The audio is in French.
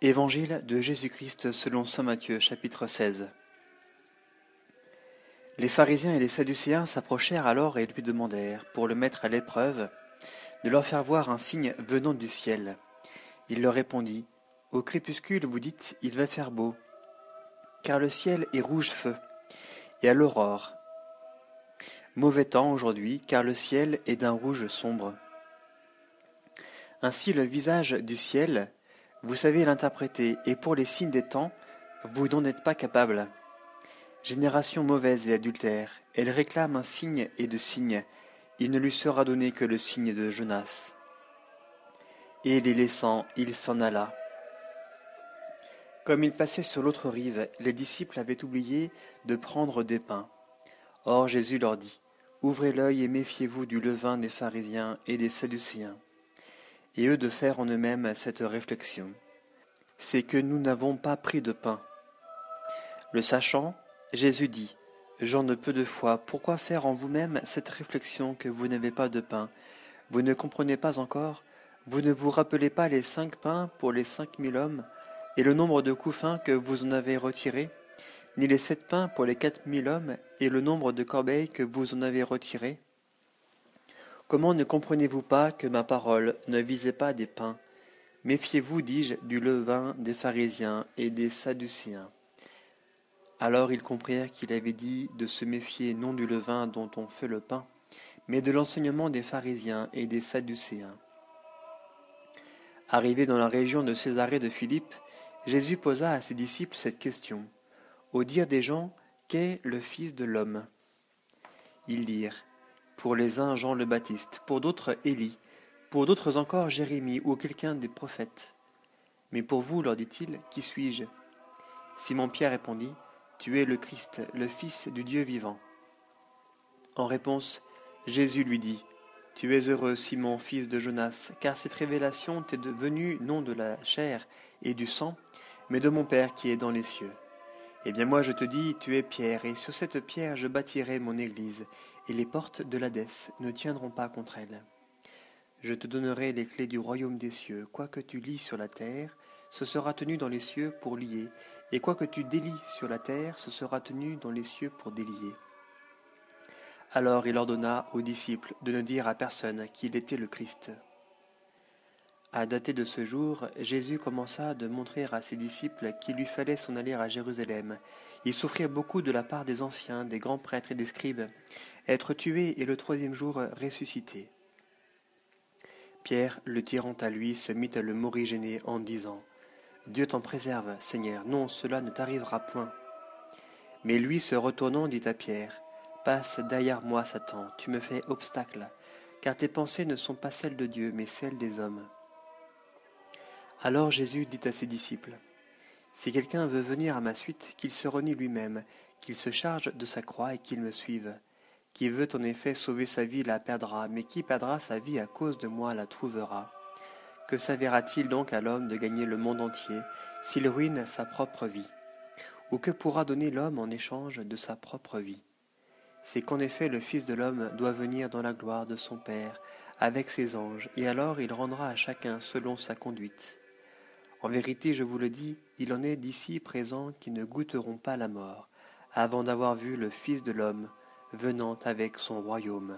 Évangile de Jésus-Christ selon saint Matthieu chapitre 16 Les pharisiens et les sadducéens s'approchèrent alors et lui demandèrent, pour le mettre à l'épreuve, de leur faire voir un signe venant du ciel. Il leur répondit, Au crépuscule vous dites, il va faire beau, car le ciel est rouge feu, et à l'aurore. Mauvais temps aujourd'hui, car le ciel est d'un rouge sombre. Ainsi le visage du ciel vous savez l'interpréter, et pour les signes des temps, vous n'en êtes pas capable. Génération mauvaise et adultère, elle réclame un signe et de signes, il ne lui sera donné que le signe de Jonas. Et les laissant, il s'en alla. Comme il passait sur l'autre rive, les disciples avaient oublié de prendre des pains. Or Jésus leur dit, Ouvrez l'œil et méfiez-vous du levain des pharisiens et des sadducéens et eux de faire en eux-mêmes cette réflexion. C'est que nous n'avons pas pris de pain. Le sachant, Jésus dit, J'en ne peu de foi, pourquoi faire en vous-même cette réflexion que vous n'avez pas de pain? Vous ne comprenez pas encore? Vous ne vous rappelez pas les cinq pains pour les cinq mille hommes, et le nombre de couffins que vous en avez retirés? Ni les sept pains pour les quatre mille hommes, et le nombre de corbeilles que vous en avez retirés? Comment ne comprenez-vous pas que ma parole ne visait pas des pains? Méfiez-vous, dis-je, du levain des pharisiens et des sadducéens. Alors ils comprirent qu'il avait dit de se méfier non du levain dont on fait le pain, mais de l'enseignement des pharisiens et des sadducéens. Arrivé dans la région de Césarée de Philippe, Jésus posa à ses disciples cette question. Au dire des gens, qu'est le Fils de l'homme? Ils dirent pour les uns Jean le Baptiste, pour d'autres Élie, pour d'autres encore Jérémie ou quelqu'un des prophètes. Mais pour vous, leur dit-il, qui suis-je? Simon-Pierre répondit, Tu es le Christ, le Fils du Dieu vivant. En réponse, Jésus lui dit, Tu es heureux, Simon, fils de Jonas, car cette révélation t'est devenue non de la chair et du sang, mais de mon Père qui est dans les cieux. Eh bien moi je te dis, tu es Pierre, et sur cette pierre je bâtirai mon Église, et les portes de l'Hadès ne tiendront pas contre elle. Je te donnerai les clés du royaume des cieux. Quoi que tu lis sur la terre, ce sera tenu dans les cieux pour lier, et quoi que tu délies sur la terre, ce sera tenu dans les cieux pour délier. Alors il ordonna aux disciples de ne dire à personne qu'il était le Christ. À dater de ce jour, Jésus commença de montrer à ses disciples qu'il lui fallait s'en aller à Jérusalem. Il souffrit beaucoup de la part des anciens, des grands prêtres et des scribes, être tué et le troisième jour ressuscité. Pierre, le tirant à lui, se mit à le morigéner en disant Dieu t'en préserve, Seigneur, non, cela ne t'arrivera point. Mais lui, se retournant, dit à Pierre Passe derrière moi, Satan, tu me fais obstacle, car tes pensées ne sont pas celles de Dieu, mais celles des hommes. Alors Jésus dit à ses disciples Si quelqu'un veut venir à ma suite, qu'il se renie lui-même, qu'il se charge de sa croix et qu'il me suive. Qui veut en effet sauver sa vie la perdra, mais qui perdra sa vie à cause de moi la trouvera. Que servira-t-il donc à l'homme de gagner le monde entier s'il ruine sa propre vie? Ou que pourra donner l'homme en échange de sa propre vie? C'est qu'en effet le Fils de l'homme doit venir dans la gloire de son Père avec ses anges, et alors il rendra à chacun selon sa conduite. En vérité, je vous le dis, il en est d'ici présents qui ne goûteront pas la mort, avant d'avoir vu le Fils de l'homme venant avec son royaume.